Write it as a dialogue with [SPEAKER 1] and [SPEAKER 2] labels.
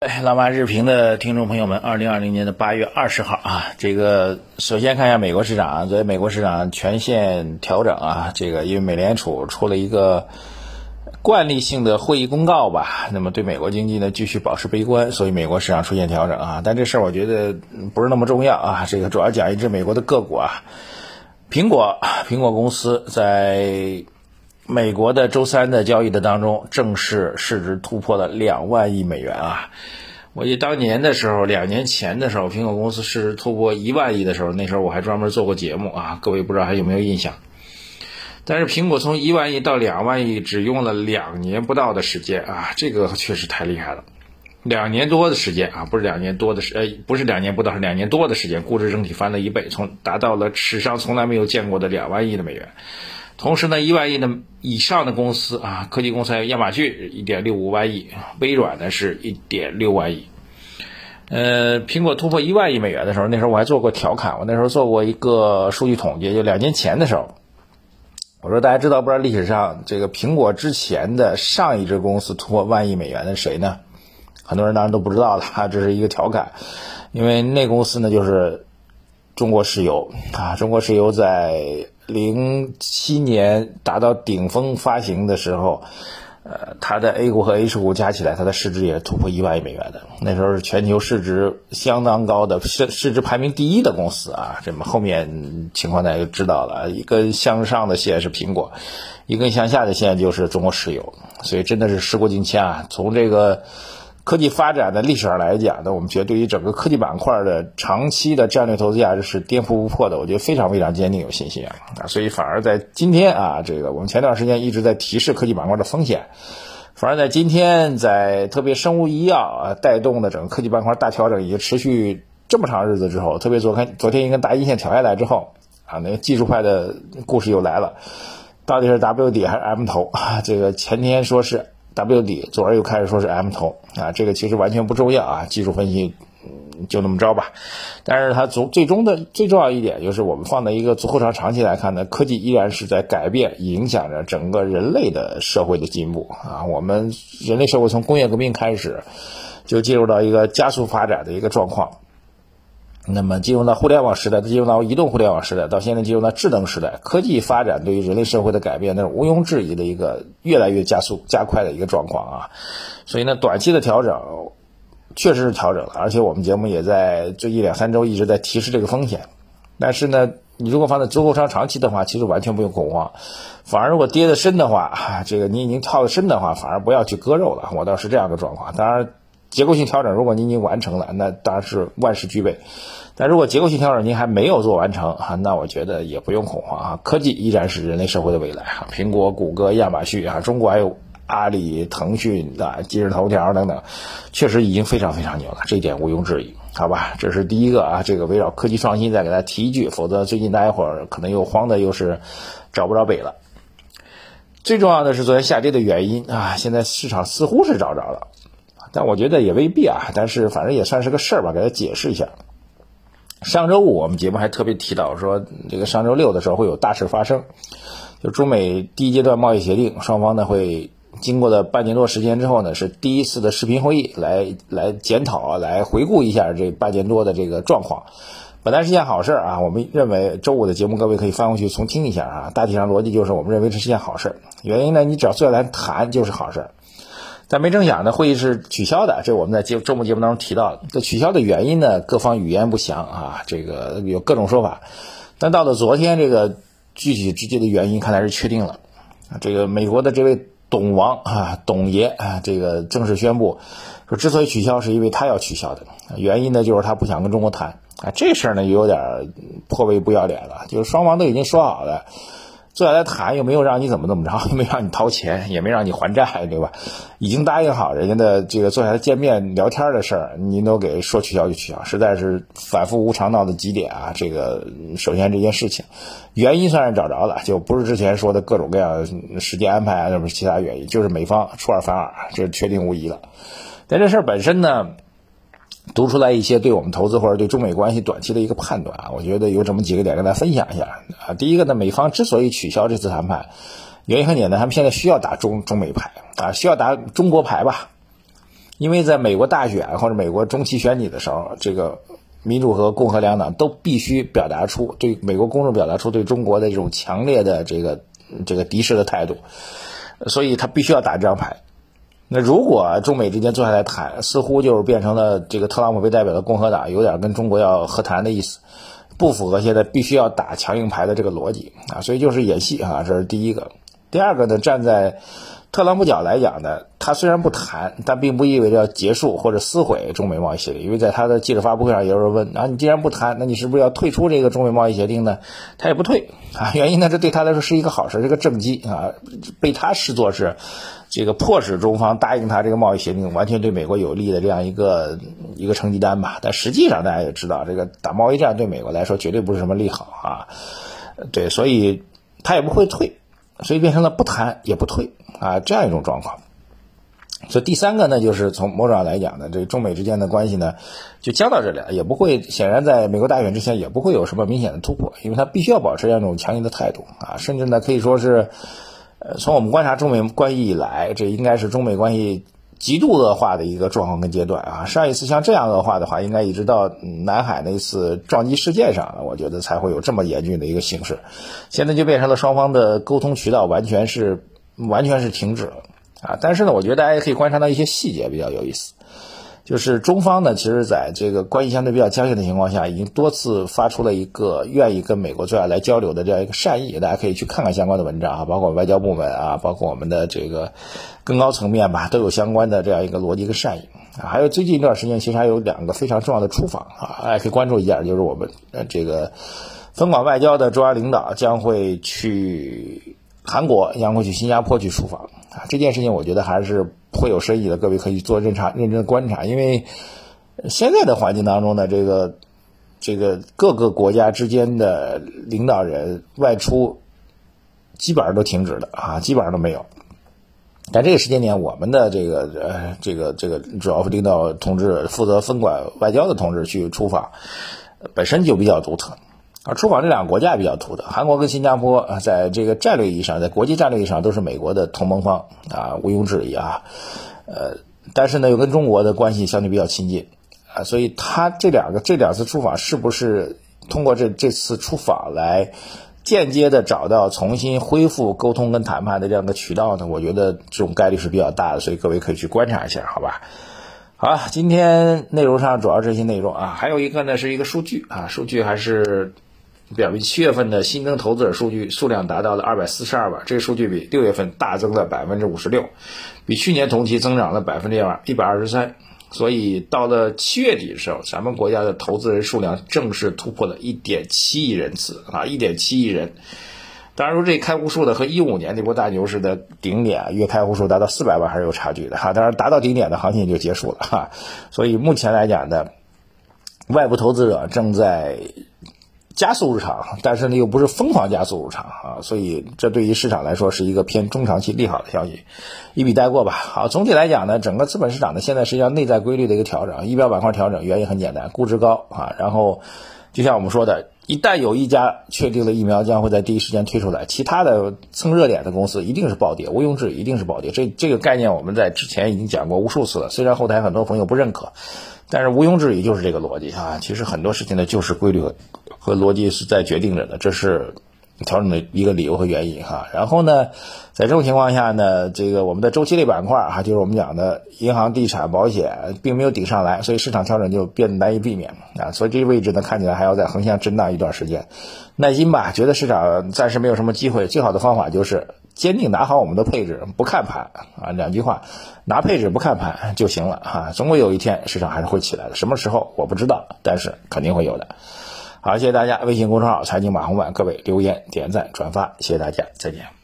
[SPEAKER 1] 哎，老马日评的听众朋友们，二零二零年的八月二十号啊，这个首先看一下美国市场啊，昨天美国市场全线调整啊，这个因为美联储出了一个惯例性的会议公告吧，那么对美国经济呢继续保持悲观，所以美国市场出现调整啊，但这事儿我觉得不是那么重要啊，这个主要讲一只美国的个股啊，苹果，苹果公司在。美国的周三的交易的当中，正式市值突破了两万亿美元啊！我记得当年的时候，两年前的时候，苹果公司市值突破一万亿的时候，那时候我还专门做过节目啊，各位不知道还有没有印象？但是苹果从一万亿到两万亿只用了两年不到的时间啊，这个确实太厉害了，两年多的时间啊，不是两年多的时，呃，不是两年不到，是两年多的时间，估值整体翻了一倍，从达到了史上从来没有见过的两万亿的美元。同时呢，一万亿的以上的公司啊，科技公司还有亚马逊一点六五万亿，微软呢是一点六万亿。呃，苹果突破一万亿美元的时候，那时候我还做过调侃，我那时候做过一个数据统计，就两年前的时候，我说大家知道不知道历史上这个苹果之前的上一只公司突破万亿美元的谁呢？很多人当然都不知道了，这是一个调侃，因为那公司呢就是中国石油啊，中国石油在。零七年达到顶峰发行的时候，呃，它的 A 股和 H 股加起来，它的市值也突破一万亿美元的。那时候是全球市值相当高的市市值排名第一的公司啊。这么后面情况大家就知道了，一根向上的线是苹果，一根向下的线就是中国石油。所以真的是时过境迁啊，从这个。科技发展的历史上来讲呢，我们觉得对于整个科技板块的长期的战略投资价值是颠覆不破的，我觉得非常非常坚定有信心啊啊！所以反而在今天啊，这个我们前段时间一直在提示科技板块的风险，反而在今天，在特别生物医药啊带动的整个科技板块大调整已经持续这么长日子之后，特别昨天昨天一根大阴线挑下来之后啊，那个技术派的故事又来了，到底是 W 底还是 M 头啊？这个前天说是。W 底，昨儿又开始说是 M 头啊，这个其实完全不重要啊，技术分析就那么着吧。但是它总最终的最重要一点就是，我们放在一个足够长长期来看呢，科技依然是在改变，影响着整个人类的社会的进步啊。我们人类社会从工业革命开始，就进入到一个加速发展的一个状况。那么进入到互联网时代，进入到移动互联网时代，到现在进入到智能时代，科技发展对于人类社会的改变，那是毋庸置疑的一个越来越加速、加快的一个状况啊。所以呢，短期的调整确实是调整了，而且我们节目也在这一两三周一直在提示这个风险。但是呢，你如果放在足够长长期的话，其实完全不用恐慌。反而如果跌得深的话，这个你已经套得深的话，反而不要去割肉了。我倒是这样的状况。当然。结构性调整，如果您已经完成了，那当然是万事俱备。但如果结构性调整您还没有做完成啊，那我觉得也不用恐慌啊。科技依然是人类社会的未来啊，苹果、谷歌、亚马逊啊，中国还有阿里、腾讯啊，今日头条等等，确实已经非常非常牛了，这一点毋庸置疑。好吧，这是第一个啊，这个围绕科技创新再给大家提一句，否则最近大家伙儿可能又慌的又是找不着北了。最重要的是昨天下跌的原因啊，现在市场似乎是找着了。但我觉得也未必啊，但是反正也算是个事儿吧，给他解释一下。上周五我们节目还特别提到说，这个上周六的时候会有大事发生，就中美第一阶段贸易协定，双方呢会经过了半年多时间之后呢，是第一次的视频会议来来检讨、来回顾一下这半年多的这个状况。本来是件好事啊，我们认为周五的节目各位可以翻回去重听一下啊，大体上逻辑就是我们认为这是件好事。原因呢，你只要坐下来谈就是好事。但没成想呢，会议是取消的，这我们在节周末节目当中提到的。这取消的原因呢，各方语言不详啊，这个有各种说法。但到了昨天，这个具体直接的原因看来是确定了。这个美国的这位董王啊，董爷啊，这个正式宣布说，之所以取消，是因为他要取消的。原因呢，就是他不想跟中国谈啊。这事儿呢，有点颇为不要脸了，就是双方都已经说好了。坐下来谈又没有让你怎么怎么着，又没让你掏钱，也没让你还债，对吧？已经答应好人家的这个坐下来见面聊天的事儿，您都给说取消就取消，实在是反复无常到的极点啊！这个首先这件事情原因算是找着了，就不是之前说的各种各样时间安排啊，什么其他原因，就是美方出尔反尔，这确定无疑了。但这事儿本身呢？读出来一些对我们投资或者对中美关系短期的一个判断啊，我觉得有这么几个点跟大家分享一下啊。第一个呢，美方之所以取消这次谈判，原因很简单，他们现在需要打中中美牌啊，需要打中国牌吧。因为在美国大选或者美国中期选举的时候，这个民主和共和两党都必须表达出对美国公众表达出对中国的这种强烈的这个这个敌视的态度，所以他必须要打这张牌。那如果中美之间坐下来谈，似乎就是变成了这个特朗普为代表的共和党有点跟中国要和谈的意思，不符合现在必须要打强硬牌的这个逻辑啊，所以就是演戏啊，这是第一个。第二个呢，站在。特朗普角来讲呢，他虽然不谈，但并不意味着要结束或者撕毁中美贸易协定。因为在他的记者发布会上，也有人问：啊，你既然不谈，那你是不是要退出这个中美贸易协定呢？他也不退啊。原因呢，这对他来说是一个好事，是个政绩啊，被他视作是这个迫使中方答应他这个贸易协定，完全对美国有利的这样一个一个成绩单吧。但实际上大家也知道，这个打贸易战对美国来说绝对不是什么利好啊。对，所以他也不会退。所以变成了不谈也不退啊，这样一种状况。所以第三个呢，就是从某种上来讲呢，这个中美之间的关系呢，就僵到这里了，也不会显然在美国大选之前也不会有什么明显的突破，因为他必须要保持这样一种强硬的态度啊，甚至呢可以说是，呃，从我们观察中美关系以来，这应该是中美关系。极度恶化的一个状况跟阶段啊，上一次像这样恶化的话，应该一直到南海那次撞击事件上，我觉得才会有这么严峻的一个形势。现在就变成了双方的沟通渠道完全是完全是停止了啊。但是呢，我觉得大家也可以观察到一些细节比较有意思。就是中方呢，其实在这个关系相对比较僵硬的情况下，已经多次发出了一个愿意跟美国坐下来交流的这样一个善意。大家可以去看看相关的文章啊，包括外交部门啊，包括我们的这个更高层面吧，都有相关的这样一个逻辑跟善意啊。还有最近一段时间，其实还有两个非常重要的出访啊，大家可以关注一下，就是我们呃这个分管外交的中央领导将会去韩国，将会去新加坡去出访啊。这件事情我觉得还是。会有深意的，各位可以做认查、认真观察，因为现在的环境当中呢，这个这个各个国家之间的领导人外出基本上都停止了啊，基本上都没有。但这个时间点，我们的这个呃这个这个主要领导同志负责分管外交的同志去出访，本身就比较独特。而出访这两个国家也比较突的，韩国跟新加坡啊，在这个战略意义上，在国际战略意义上都是美国的同盟方啊，毋庸置疑啊。呃，但是呢，又跟中国的关系相对比较亲近啊，所以他这两个这两次出访是不是通过这这次出访来间接的找到重新恢复沟通跟谈判的这样的渠道呢？我觉得这种概率是比较大的，所以各位可以去观察一下，好吧？好，今天内容上主要这些内容啊，还有一个呢是一个数据啊，数据还是。表明七月份的新增投资者数据数量达到了二百四十二万，这个数据比六月份大增了百分之五十六，比去年同期增长了百分之一百二十三。所以到了七月底的时候，咱们国家的投资人数量正式突破了一点七亿人次啊，一点七亿人。当然说这开户数呢和一五年那波大牛市的顶点月开户数达到四百万还是有差距的哈。当然达到顶点的行情也就结束了哈。所以目前来讲呢，外部投资者正在。加速入场，但是呢又不是疯狂加速入场啊，所以这对于市场来说是一个偏中长期利好的消息，一笔带过吧。好，总体来讲呢，整个资本市场呢现在实际上内在规律的一个调整，仪表板块调整原因很简单，估值高啊，然后就像我们说的，一旦有一家确定了疫苗将会在第一时间推出来，其他的蹭热点的公司一定是暴跌，毋庸置疑一定是暴跌。这这个概念我们在之前已经讲过无数次了，虽然后台很多朋友不认可，但是毋庸置疑就是这个逻辑啊。其实很多事情呢就是规律。和逻辑是在决定着的，这是调整的一个理由和原因哈。然后呢，在这种情况下呢，这个我们的周期类板块哈，就是我们讲的银行、地产、保险，并没有顶上来，所以市场调整就变得难以避免啊。所以这个位置呢，看起来还要再横向震荡一段时间，耐心吧。觉得市场暂时没有什么机会，最好的方法就是坚定拿好我们的配置，不看盘啊。两句话，拿配置不看盘就行了哈。总归有一天市场还是会起来的，什么时候我不知道，但是肯定会有的。好，谢谢大家！微信公众号财经马红版，各位留言、点赞、转发，谢谢大家，再见。